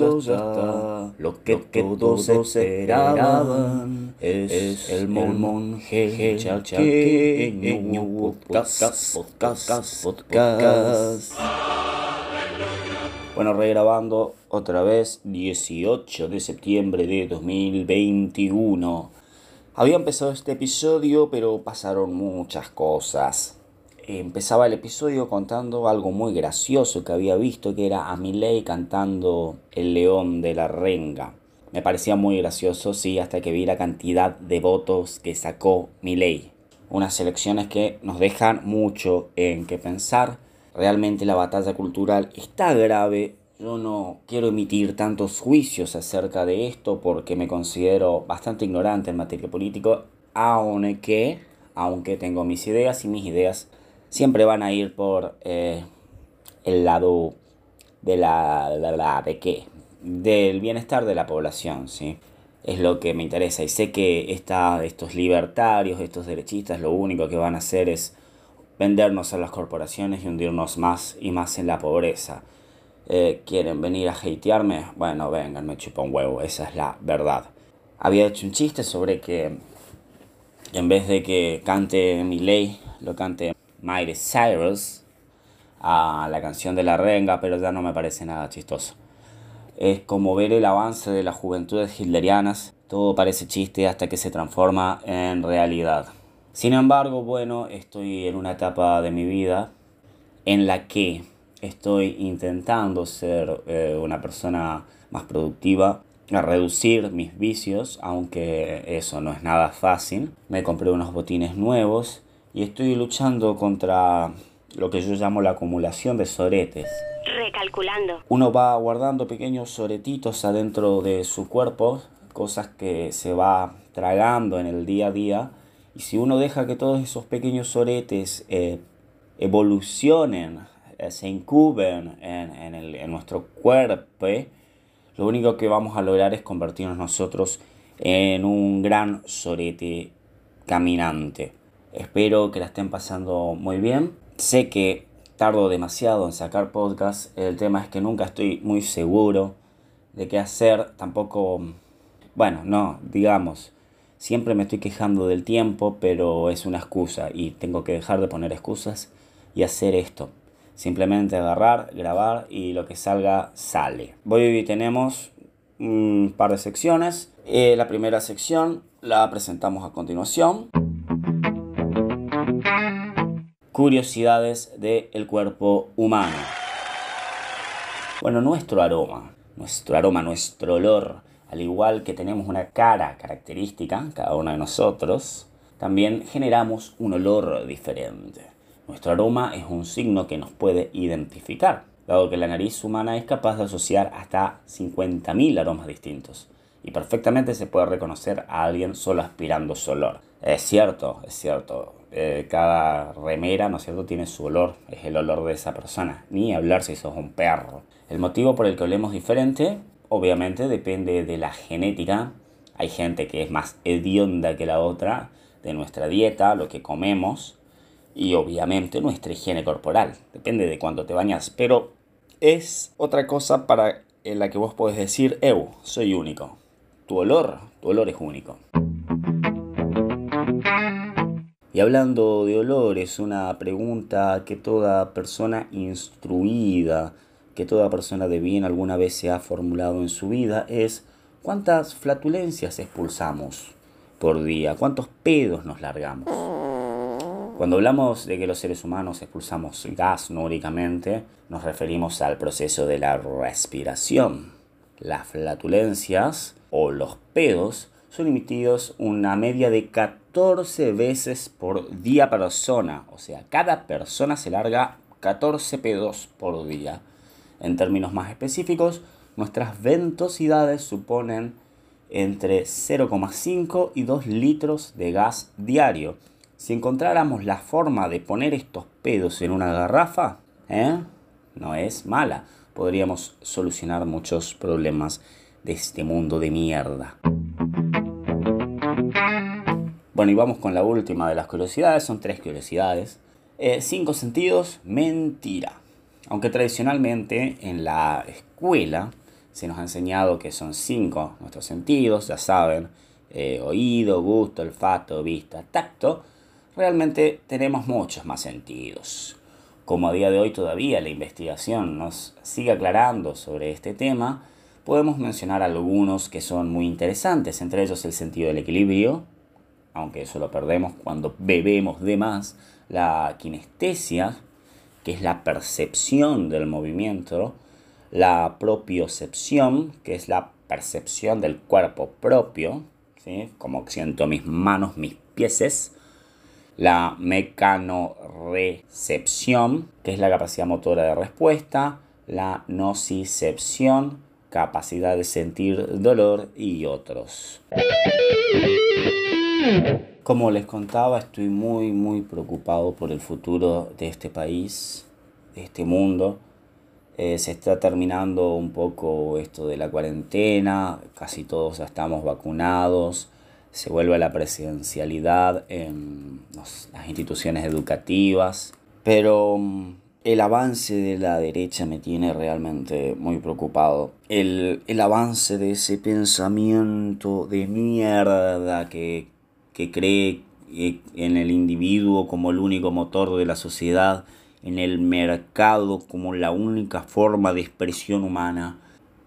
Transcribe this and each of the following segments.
Hasta lo que, todos esperaban. Es, el monje chaqueño podcast, podcast, podcast. Bueno, regrabando otra vez 18 de septiembre de 2021. Había empezado este episodio, pero pasaron muchas cosas empezaba el episodio contando algo muy gracioso que había visto, que era a Miley cantando El León de la Renga. Me parecía muy gracioso, sí, hasta que vi la cantidad de votos que sacó Miley. Unas elecciones que nos dejan mucho en qué pensar. Realmente la batalla cultural está grave. Yo no quiero emitir tantos juicios acerca de esto porque me considero bastante ignorante en materia política, aunque, aunque tengo mis ideas y mis ideas siempre van a ir por eh, el lado de la, de qué del bienestar de la población sí es lo que me interesa y sé que esta, estos libertarios estos derechistas lo único que van a hacer es vendernos a las corporaciones y hundirnos más y más en la pobreza eh, quieren venir a hatearme bueno vengan me chupa un huevo esa es la verdad había hecho un chiste sobre que en vez de que cante mi ley lo cante Miley Cyrus a la canción de la renga, pero ya no me parece nada chistoso. Es como ver el avance de las juventudes hitlerianas, todo parece chiste hasta que se transforma en realidad. Sin embargo, bueno, estoy en una etapa de mi vida en la que estoy intentando ser eh, una persona más productiva, a reducir mis vicios, aunque eso no es nada fácil. Me compré unos botines nuevos y estoy luchando contra lo que yo llamo la acumulación de soretes. Recalculando. Uno va guardando pequeños soretitos adentro de su cuerpo, cosas que se va tragando en el día a día. Y si uno deja que todos esos pequeños soretes eh, evolucionen, se incuben en, en, el, en nuestro cuerpo, lo único que vamos a lograr es convertirnos nosotros en un gran sorete caminante. Espero que la estén pasando muy bien. Sé que tardo demasiado en sacar podcast. El tema es que nunca estoy muy seguro de qué hacer. Tampoco, bueno, no, digamos, siempre me estoy quejando del tiempo, pero es una excusa y tengo que dejar de poner excusas y hacer esto. Simplemente agarrar, grabar y lo que salga sale. Hoy tenemos un par de secciones. Eh, la primera sección la presentamos a continuación. Curiosidades del cuerpo humano. Bueno, nuestro aroma, nuestro aroma, nuestro olor, al igual que tenemos una cara característica, cada uno de nosotros, también generamos un olor diferente. Nuestro aroma es un signo que nos puede identificar, dado que la nariz humana es capaz de asociar hasta 50.000 aromas distintos y perfectamente se puede reconocer a alguien solo aspirando su olor. Es cierto, es cierto, eh, cada remera, ¿no es cierto?, tiene su olor, es el olor de esa persona, ni hablar si sos un perro. El motivo por el que olemos diferente, obviamente, depende de la genética. Hay gente que es más hedionda que la otra, de nuestra dieta, lo que comemos, y obviamente nuestra higiene corporal. Depende de cuánto te bañas, pero es otra cosa para la que vos podés decir, eu, soy único. Tu olor, tu olor es único. Y hablando de olores, una pregunta que toda persona instruida, que toda persona de bien alguna vez se ha formulado en su vida es ¿cuántas flatulencias expulsamos por día? ¿Cuántos pedos nos largamos? Cuando hablamos de que los seres humanos expulsamos gas no únicamente, nos referimos al proceso de la respiración. Las flatulencias o los pedos son emitidos una media de 14 veces por día persona. O sea, cada persona se larga 14 pedos por día. En términos más específicos, nuestras ventosidades suponen entre 0,5 y 2 litros de gas diario. Si encontráramos la forma de poner estos pedos en una garrafa, ¿eh? no es mala. Podríamos solucionar muchos problemas de este mundo de mierda. Bueno, y vamos con la última de las curiosidades, son tres curiosidades. Eh, cinco sentidos, mentira. Aunque tradicionalmente en la escuela se nos ha enseñado que son cinco nuestros sentidos, ya saben, eh, oído, gusto, olfato, vista, tacto, realmente tenemos muchos más sentidos. Como a día de hoy todavía la investigación nos sigue aclarando sobre este tema, podemos mencionar algunos que son muy interesantes, entre ellos el sentido del equilibrio, aunque eso lo perdemos cuando bebemos de más, la kinestesia, que es la percepción del movimiento, la propiocepción, que es la percepción del cuerpo propio, ¿sí? como siento mis manos, mis pies, la mecanorecepción, que es la capacidad motora de respuesta, la nocicepción, capacidad de sentir dolor y otros. Como les contaba, estoy muy, muy preocupado por el futuro de este país, de este mundo. Eh, se está terminando un poco esto de la cuarentena, casi todos ya estamos vacunados, se vuelve a la presidencialidad en las instituciones educativas, pero mm, el avance de la derecha me tiene realmente muy preocupado. El, el avance de ese pensamiento de mierda que, que cree en el individuo como el único motor de la sociedad, en el mercado como la única forma de expresión humana,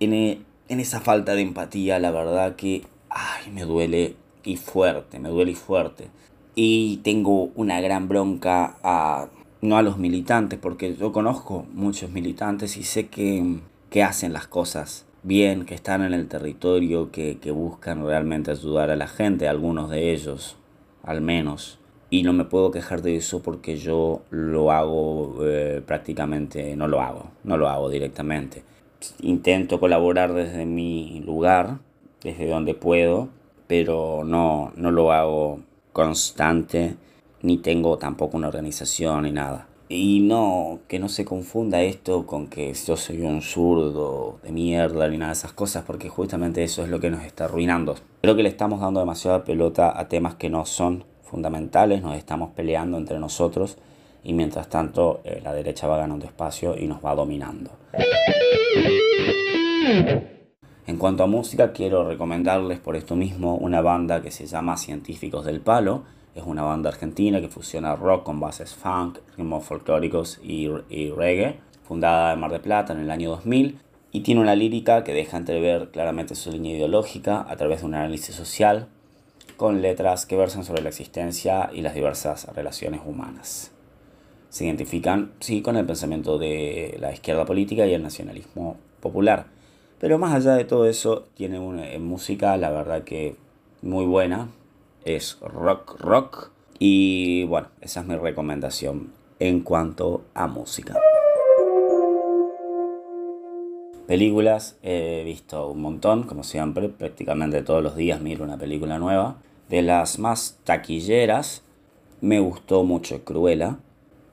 en, e, en esa falta de empatía, la verdad que ay, me duele y fuerte, me duele y fuerte. Y tengo una gran bronca a no a los militantes, porque yo conozco muchos militantes y sé que, que hacen las cosas bien, que están en el territorio, que, que, buscan realmente ayudar a la gente, algunos de ellos, al menos. Y no me puedo quejar de eso porque yo lo hago eh, prácticamente, no lo hago, no lo hago directamente. Intento colaborar desde mi lugar, desde donde puedo, pero no, no lo hago constante ni tengo tampoco una organización ni nada. Y no, que no se confunda esto con que yo soy un zurdo de mierda ni nada de esas cosas, porque justamente eso es lo que nos está arruinando. Creo que le estamos dando demasiada pelota a temas que no son fundamentales, nos estamos peleando entre nosotros y mientras tanto eh, la derecha va ganando espacio y nos va dominando. En cuanto a música, quiero recomendarles por esto mismo una banda que se llama Científicos del Palo es una banda argentina que fusiona rock con bases funk, ritmos folclóricos y, reggae, fundada en Mar del Plata en el año 2000 y tiene una lírica que deja entrever claramente su línea ideológica a través de un análisis social con letras que versan sobre la existencia y las diversas relaciones humanas. Se identifican, sí, con el pensamiento de la izquierda política y el nacionalismo popular. Pero más allá de todo eso, tiene una música, la verdad que muy buena, es rock rock. Y bueno, esa es mi recomendación en cuanto a música. Películas, he visto un montón, como siempre, prácticamente todos los días miro una película nueva. De las más taquilleras, me gustó mucho Cruella,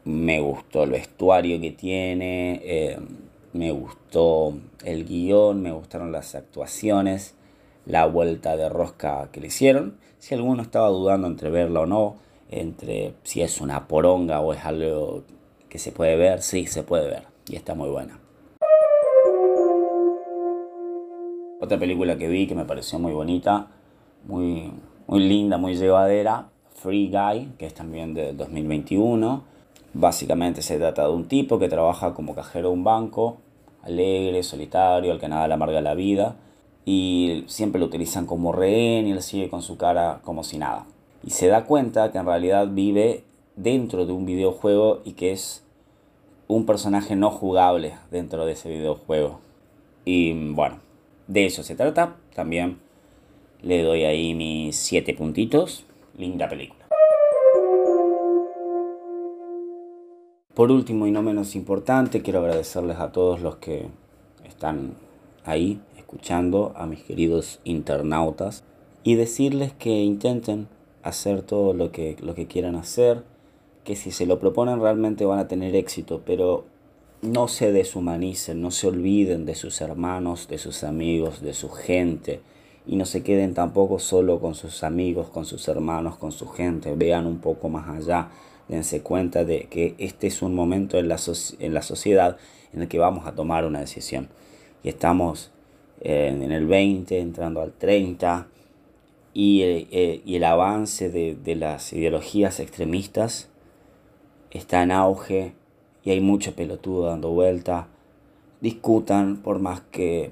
me gustó el vestuario que tiene, eh, me gustó el guion, me gustaron las actuaciones, la vuelta de rosca que le hicieron. Si alguno estaba dudando entre verla o no, entre si es una poronga o es algo que se puede ver, sí, se puede ver y está muy buena. Otra película que vi que me pareció muy bonita, muy, muy linda, muy llevadera, Free Guy, que es también del 2021. Básicamente se trata de un tipo que trabaja como cajero de un banco, alegre, solitario, al que nada le amarga la vida y siempre lo utilizan como rehén y él sigue con su cara como si nada. Y se da cuenta que en realidad vive dentro de un videojuego y que es un personaje no jugable dentro de ese videojuego. Y bueno, de eso se trata. También le doy ahí mis 7 puntitos. Linda película. Por último y no menos importante, quiero agradecerles a todos los que están ahí escuchando a mis queridos internautas y decirles que intenten hacer todo lo que, lo que quieran hacer, que si se lo proponen realmente van a tener éxito, pero no se deshumanicen, no se olviden de sus hermanos, de sus amigos, de su gente y no se queden tampoco solo con sus amigos, con sus hermanos, con su gente, vean un poco más allá, dense cuenta de que este es un momento en la, en la sociedad en el que vamos a tomar una decisión. Y estamos en el 20, entrando al 30, y, eh, y el avance de, de las ideologías extremistas está en auge y hay mucho pelotudo dando vuelta. Discutan por más que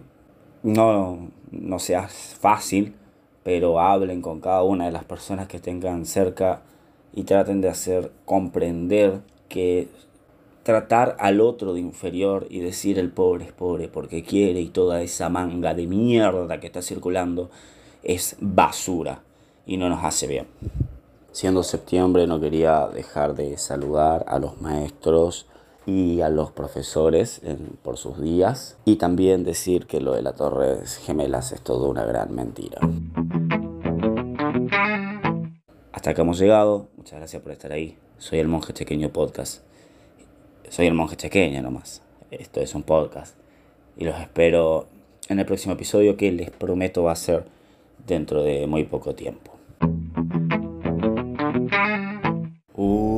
no, no sea fácil, pero hablen con cada una de las personas que tengan cerca y traten de hacer comprender que tratar al otro de inferior y decir el pobre es pobre porque quiere y toda esa manga de mierda que está circulando es basura y no nos hace bien. Siendo septiembre no quería dejar de saludar a los maestros y a los profesores por sus días y también decir que lo de las Torres Gemelas es todo una gran mentira. Hasta acá hemos llegado, muchas gracias por estar ahí. Soy el Monje Chequeño Podcast. Soy el Monje Chequeño nomás. Esto es un podcast. Y los espero en el próximo episodio que les prometo va a ser dentro de muy poco tiempo. Uh.